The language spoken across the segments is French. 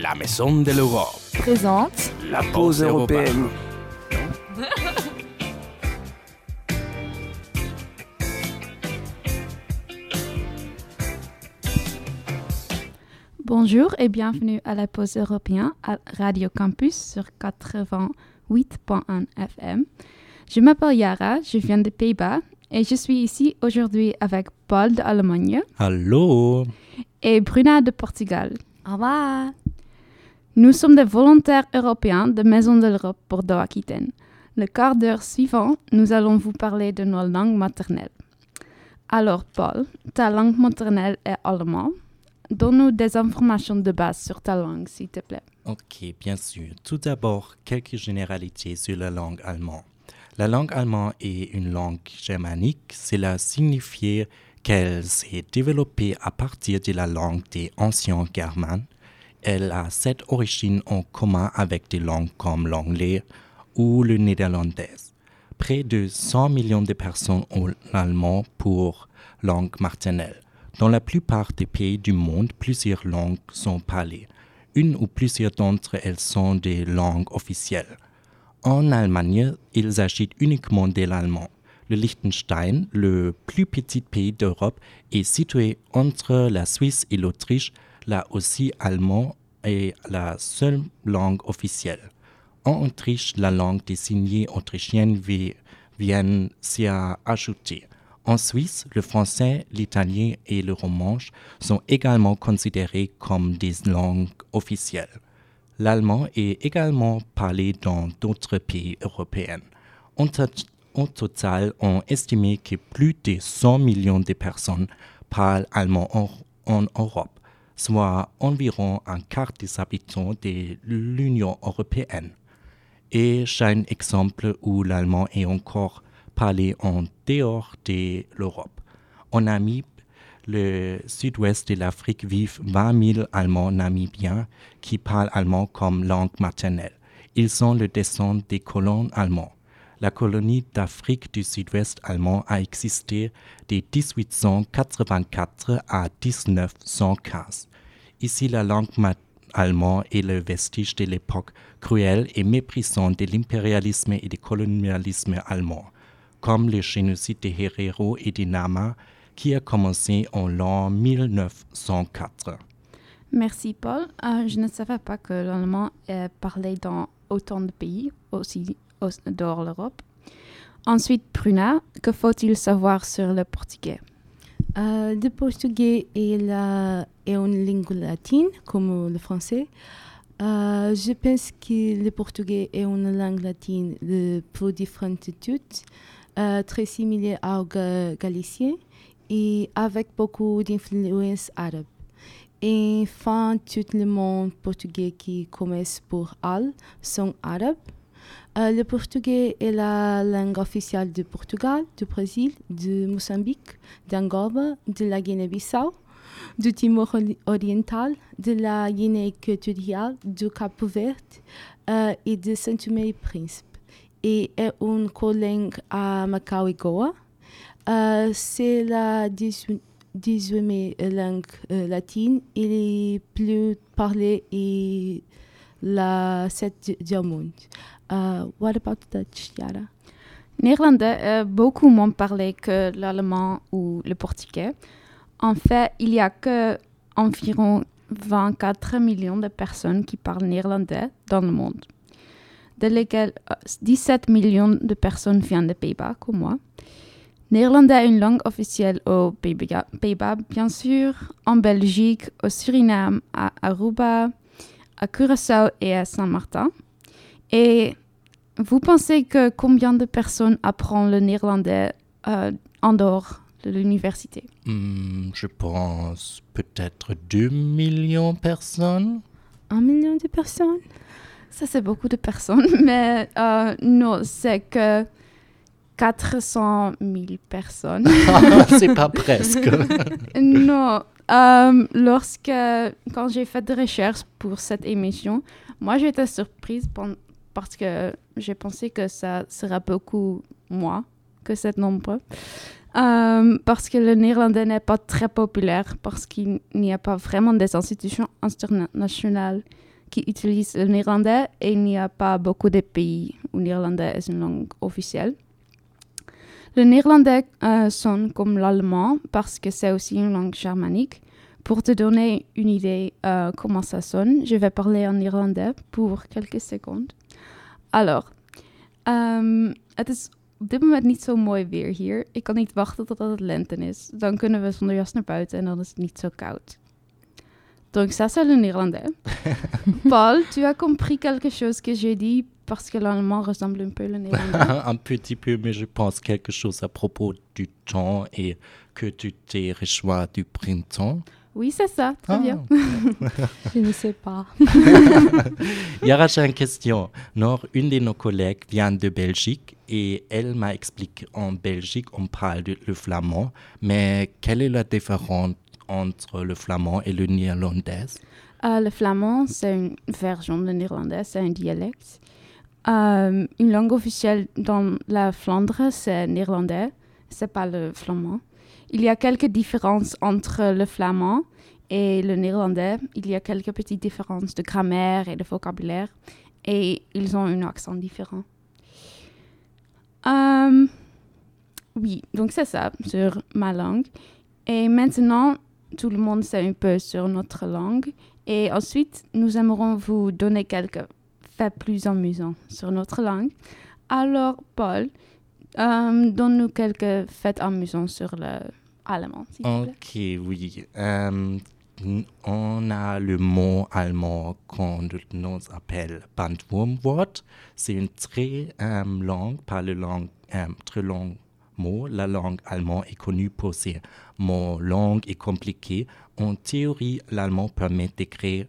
La Maison de l'Europe présente la pause européenne. Bonjour et bienvenue à la pause européenne à Radio Campus sur 88.1 FM. Je m'appelle Yara, je viens des Pays-Bas et je suis ici aujourd'hui avec Paul d'Allemagne Allô et Bruna de Portugal. Au revoir. Nous sommes des volontaires européens de Maison de l'Europe pour Aquitaine. Le quart d'heure suivant, nous allons vous parler de nos langues maternelles. Alors, Paul, ta langue maternelle est allemand. Donne-nous des informations de base sur ta langue, s'il te plaît. Ok, bien sûr. Tout d'abord, quelques généralités sur la langue allemande. La langue allemande est une langue germanique. Cela signifie qu'elle s'est développée à partir de la langue des anciens germanes. Elle a cette origine en commun avec des langues comme l'anglais ou le néerlandais. Près de 100 millions de personnes ont l'allemand pour langue maternelle. Dans la plupart des pays du monde, plusieurs langues sont parlées. Une ou plusieurs d'entre elles sont des langues officielles. En Allemagne, il s'agit uniquement de l'allemand. Le Liechtenstein, le plus petit pays d'Europe, est situé entre la Suisse et l'Autriche. Là aussi, allemand est la seule langue officielle. En Autriche, la langue des signes autrichienne vient s'y ajouter. En Suisse, le français, l'italien et le romanche sont également considérés comme des langues officielles. L'allemand est également parlé dans d'autres pays européens. En, total, on estime que plus de 100 millions de personnes parlent allemand en, Europe, soit environ un quart des habitants de l'Union européenne. Et j'ai un exemple où l'allemand est encore parler en dehors de l'Europe. En Namibie, le sud-ouest de l'Afrique, vivent 20 000 Allemands namibiens qui parlent allemand comme langue maternelle. Ils sont le descend des colons allemands. La colonie d'Afrique du Sud-Ouest allemand a existé de 1884 à 1915. Ici, la langue allemande est le vestige de l'époque cruelle et méprisante de l'impérialisme et du colonialisme allemand comme le génocide de Herero et de Nama qui a commencé en l'an 1904. Merci Paul. Euh, je ne savais pas que l'allemand est parlé dans autant de pays, aussi dehors l'Europe. Ensuite, Bruna, que faut-il savoir sur le portugais? Euh, Le portugais est, une langue latine, comme le français. Euh, je pense que le portugais est une langue latine de plus différentes toutes. Euh, très similaire au galicien et avec beaucoup d'influence arabe. Et enfin, tout le monde portugais qui commence pour al sont arabes. Euh, le portugais est la langue officielle du Portugal, du Brésil, de Mozambique, d'Angola, de la Guinée-Bissau, du Timor oriental, de la Guinée équatoriale, du Cap-Vert euh, et de Saint-Thomé et est une collègue à Macau et Goa. Euh, c'est la 18e langue latine. Il est plus parlé et la 7 du monde. Uh, what about Dutch, Yara? Néerlandais est beaucoup moins parlé que l'allemand ou le portugais. En fait, il y a que environ 24 millions de personnes qui parlent néerlandais dans le monde de lesquels 17 euh, millions de personnes viennent des Pays-Bas, comme moi. Néerlandais est une langue officielle aux Pays-Bas, bien sûr, en Belgique, au Suriname, à Aruba, à Curaçao et à Saint-Martin. Et vous pensez que combien de personnes apprennent le néerlandais euh, en dehors de l'université? Hmm, Je pense peut-être 2 millions de personnes. Un million de personnes? Ça, c'est beaucoup de personnes, mais euh, non, c'est que 400 000 personnes. c'est pas presque. non. Euh, lorsque, quand j'ai fait des recherches pour cette émission, moi, j'étais surprise parce que j'ai pensé que ça sera beaucoup moins que ce nombre. Euh, parce que le néerlandais n'est pas très populaire, parce qu'il n'y a pas vraiment des institutions internationales qui utilisent le néerlandais et il n'y a pas beaucoup de pays où le néerlandais est une langue officielle. Le néerlandais euh, sonne comme l'allemand parce que c'est aussi une langue germanique. Pour te donner une idée uh, comment ça sonne, je vais parler en néerlandais pour quelques secondes. Alors, um, het is op dit moment niet zo mooi weer hier. Ik kan niet wachten totdat het lente is. Dan kunnen we zonder jas naar buiten en dan is het niet zo koud. Donc ça, c'est le néerlandais. Paul, tu as compris quelque chose que j'ai dit parce que l'allemand ressemble un peu au néerlandais Un petit peu, mais je pense quelque chose à propos du temps et que tu t'es rejoint du printemps. Oui, c'est ça, très Ah. bien. Je ne sais pas. Yara, j'ai une question. Nord, une de nos collègues vient de Belgique et elle m'a expliqué en Belgique, on parle de- le flamand, mais quelle est la différence entre le flamand et le néerlandais? Euh, le flamand, c'est une version de néerlandais, c'est un dialecte. Euh, une langue officielle dans la Flandre, c'est néerlandais, c'est pas le flamand. Il y a quelques différences entre le flamand et le néerlandais. Il y a quelques petites différences de grammaire et de vocabulaire, et ils ont un accent différent. Euh, oui, donc c'est ça sur ma langue. Et maintenant, tout le monde sait un peu sur notre langue. Et ensuite, nous aimerons vous donner quelques faits plus amusants sur notre langue. Alors, Paul, euh, donne-nous quelques faits amusants sur le allemand, s'il te plaît. Ok, oui. Euh, on a le mot allemand qu'on nous appelle Bandwurmwort. C'est une très euh, longue, pas le euh, très long mot. La langue allemande est connue pour ses mots longs et compliqués. En théorie, l'allemand permet d'écrire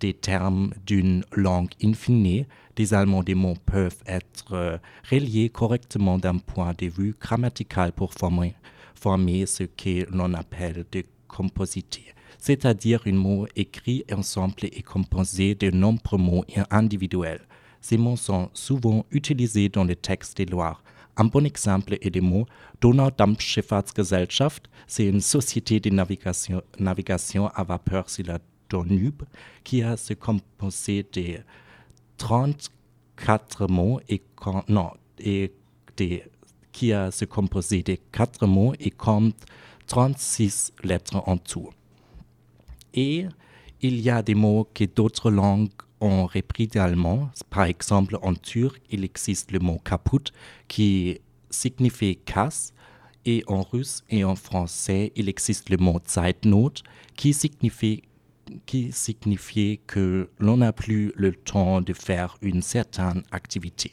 des termes d'une langue infinie. Des allemands des mots peuvent être euh, reliés correctement d'un point de vue grammatical pour former, former ce que l'on appelle de composité, c'est-à-dire un mot écrit ensemble et composé de nombreux mots individuels. Ces mots sont souvent utilisés dans les textes des lois. Un bon exemple est le mot Donaudampfschifffahrtsgesellschaft. C'est une société de navigation, à vapeur sur la Danube qui a se composé de 34 mots et non, et des- qui a se composé de 4 mots et compte 36 lettres en tout. Et il y a des mots que d'autres langues ont repris d'allemand. Par exemple, en turc, il existe le mot kaput qui signifie casse. Et en russe et en français, il existe le mot Zeitnot qui signifie, qui signifie que l'on n'a plus le temps de faire une certaine activité.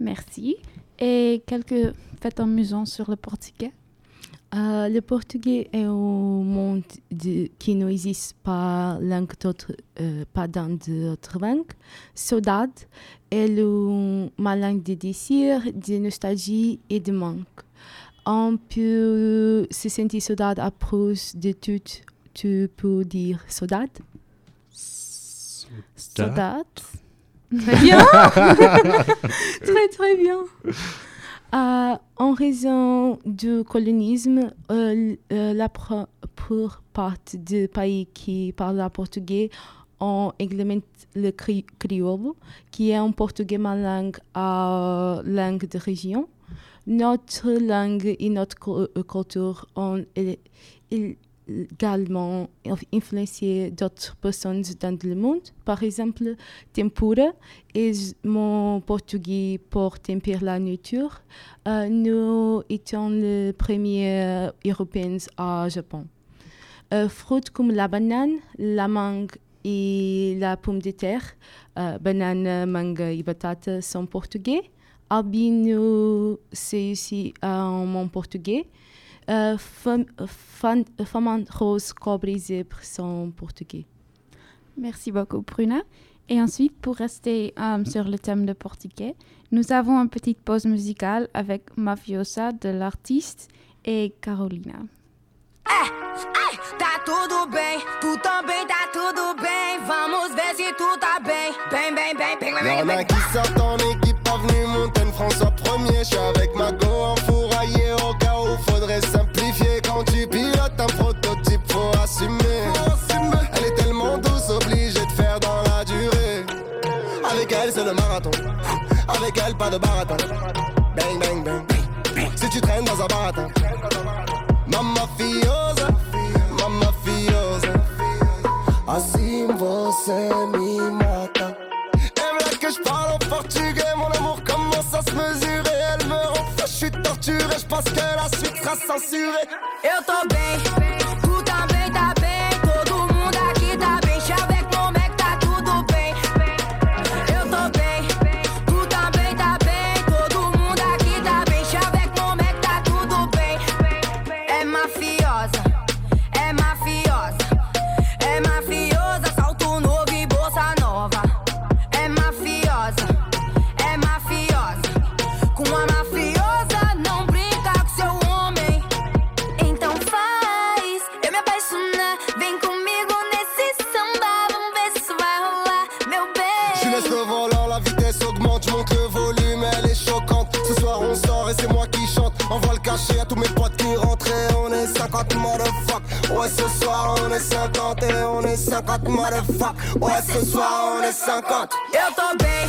Merci. Et quelques faits amusants sur le portugais. Euh, le portugais est un monde de- qui n'existe pas, langue euh, pas dans d'autres langues. Saudade est le- ma langue de désir, de nostalgie et de manque. On peut se sentir saudade à cause de tout. Tu peux dire saudade? Saudade. Très bien. très, très bien. Euh, en raison du colonisme, euh, euh, la pour partie des pays qui parlent le portugais ont implémenté le cri- crioulo, qui est en portugais ma langue à langue de région. Notre langue et notre cu- culture ont également inf- influencé d'autres personnes dans le monde. Par exemple, tempura est mon portugais pour tempérer la nature. Euh, nous étions les premiers Européens au Japon. Euh, fruits comme la banane, la mangue et la pomme de terre, euh, banane, mangue et patate sont portugais. Albino, c'est aussi en mon portugais. Euh, fam- fan- Flamand rose, cobre et zèbre sont portugais. Merci beaucoup, Bruna. Et ensuite, pour rester euh, sur le thème de portugais, nous avons une petite pause musicale avec Mafiosa de l'artiste et Carolina. Tá tudo bem, tu também tá tudo bem. Vamos ver se tu tá bem. Bem, bem, bem, bem, bem, Y'en bem, a bem. qui sortent en équipe, avenue Montaigne, François 1er. J'suis avec Mago en fourraillé Elle est tellement douce, obligée de faire dans la durée. Avec elle, c'est le marathon. Avec elle, pas de baratin. Bang, bang, bang. Si tu traînes dans un baratin. Mamma fiosa, mamma fiosa. Assim você me mata. Aime là que je parle en portugais, mon amour commence à se mesurer. Elle me rend je suis torturé, je pense que la suite sera censurée. Ouais, ce soir on est 50 et on est 50 motherfuck. Ouais, ce soir on est 50. Eu tô bem,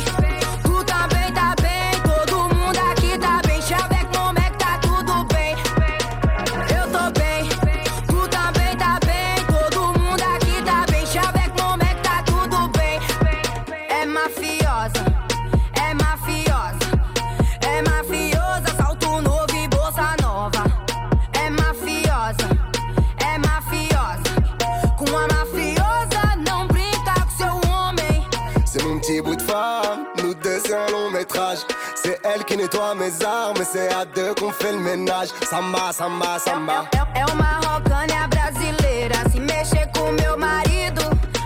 tu também tá bem. Todo mundo aqui tá bem. Chaveco, como é que tá tudo bem? Eu tô bem, tu também tá bem. Todo mundo aqui tá bem. Chaveco, como é que tá tudo bem? É mafiosa, qui nettoie mes armes, c'est à deux qu'on fait le ménage. Samba, samba, samba. É, é uma rocânia brasileira. Se mexer com meu marido,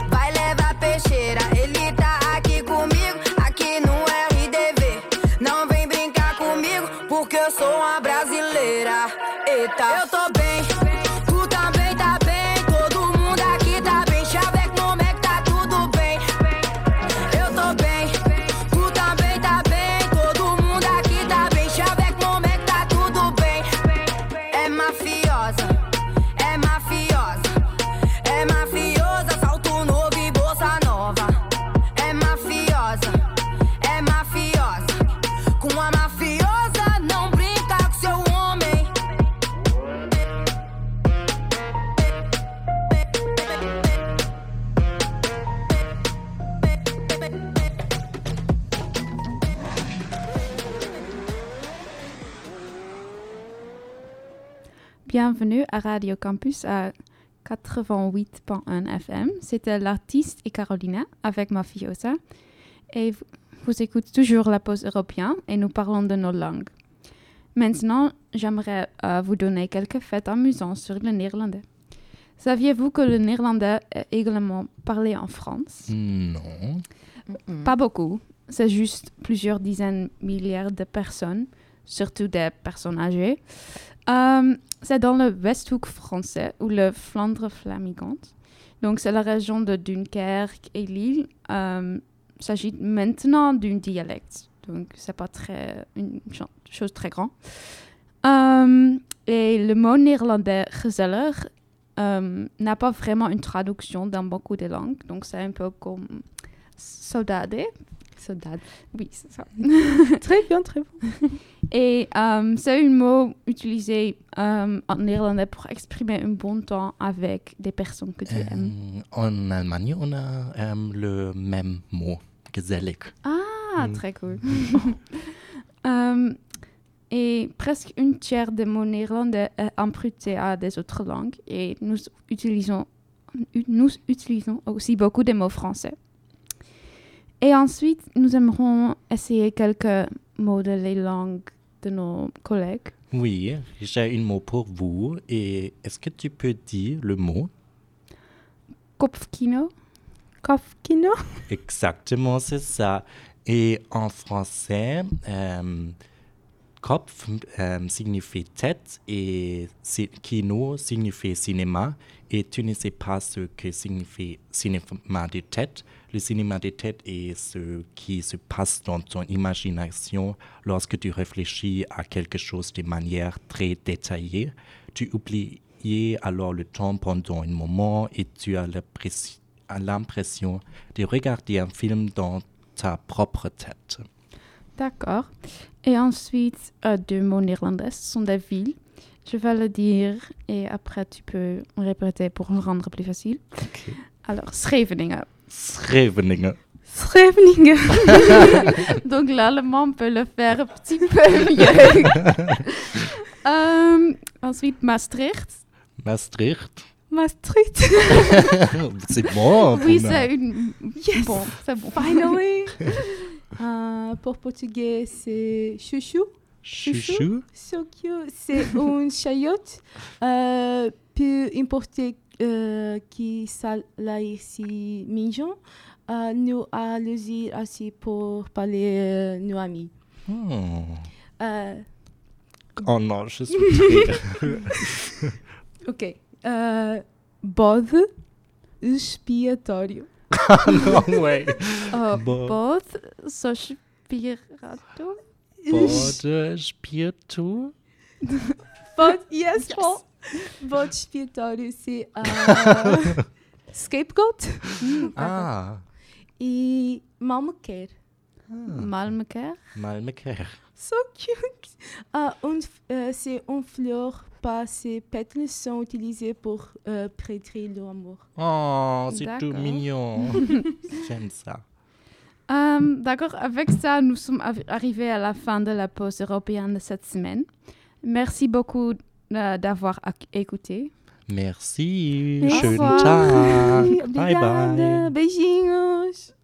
vai levar peixeira. Ele tá aqui comigo, aqui no RDV. Não vem brincar comigo, porque eu sou uma brasileira. Eita, eu tô bem, Bienvenue à Radio Campus à 88.1 FM. C'était l'artiste et Carolina avec Mafiosa. Et vous, écoutez toujours la pause européenne et nous parlons de nos langues. Maintenant, j'aimerais euh, vous donner quelques faits amusants sur le néerlandais. Saviez-vous que le néerlandais est également parlé en France? Non. Pas beaucoup. C'est juste plusieurs dizaines de milliards de personnes, surtout des personnes âgées. Euh, c'est dans le Westhoek français ou le Flandre flamigante. Donc, c'est la région de Dunkerque et Lille. Euh, il s'agit maintenant d'un dialecte. Donc, c'est pas très, une cho- chose très grande. Euh, et le mot néerlandais gezellig n'a pas vraiment une traduction dans beaucoup de langues. Donc, c'est un peu comme saudade. Saudade. Oui, c'est ça. Très bien, très bien. Et euh, c'est un mot utilisé euh, en néerlandais pour exprimer un bon temps avec des personnes que tu aimes. Euh, en Allemagne, on a euh, le même mot, gesellig. Ah, très cool. Euh, et presque une tiers des mots néerlandais est emprunté à des autres langues et nous utilisons, nous utilisons aussi beaucoup de mots français. Et ensuite, nous aimerons essayer quelques mots de les langues de nos collègues. Oui, j'ai un mot pour vous. Et est-ce que tu peux dire le mot? Kopfkino. Kofkino. Exactement, c'est ça. Et en français, euh, Kopf euh, signifie tête et si- kino signifie cinéma. Et tu ne sais pas ce que signifie cinéma de tête. Le cinéma de tête est ce qui se passe dans ton imagination lorsque tu réfléchis à quelque chose de manière très détaillée. Tu oublies alors le temps pendant un moment et tu as l'impression de regarder un film dans ta propre tête. D'accord. Et ensuite, euh, deux mots néerlandais, ce sont des villes. Je vais le dire et après tu peux répéter pour le rendre plus facile. Alors, Scheveningen. Scheveningen. Scheveningen. Donc l'allemand peut le faire un petit peu mieux. Euh, ensuite, Maastricht. Maastricht. Maastricht. c'est bon. Oui, c'est une... Bon, c'est bon. Finally. Euh, pour portugais, c'est chouchou. Chouchou. So cute. C'est un chayote. Euh, peu importe euh, qui ça là ici mignon. Euh, nous allons aussi pour parler euh, nos amis. Euh, Oh non, je suis ok. Bode expiatório. non, ouais. Oh, Bo- Both, Sospirato. Bode Spiritu. Bode, yes, Paul. Bode expiatório, c'est euh, scapegoat. Ah. Et malmequer. Malmeker. Malmeker. So cute. Ah, un f- euh, c'est une fleur, pas ces pétales sont utilisés pour euh, prêter l'amour. Oh, c'est tout mignon. J'aime ça. Euh, D'accord, avec ça, nous sommes arri- arrivés à la fin de la pause européenne de cette semaine. Merci beaucoup euh, d'avoir écouté. Merci. Schönen. Tag. Bye bye. Beijinhos.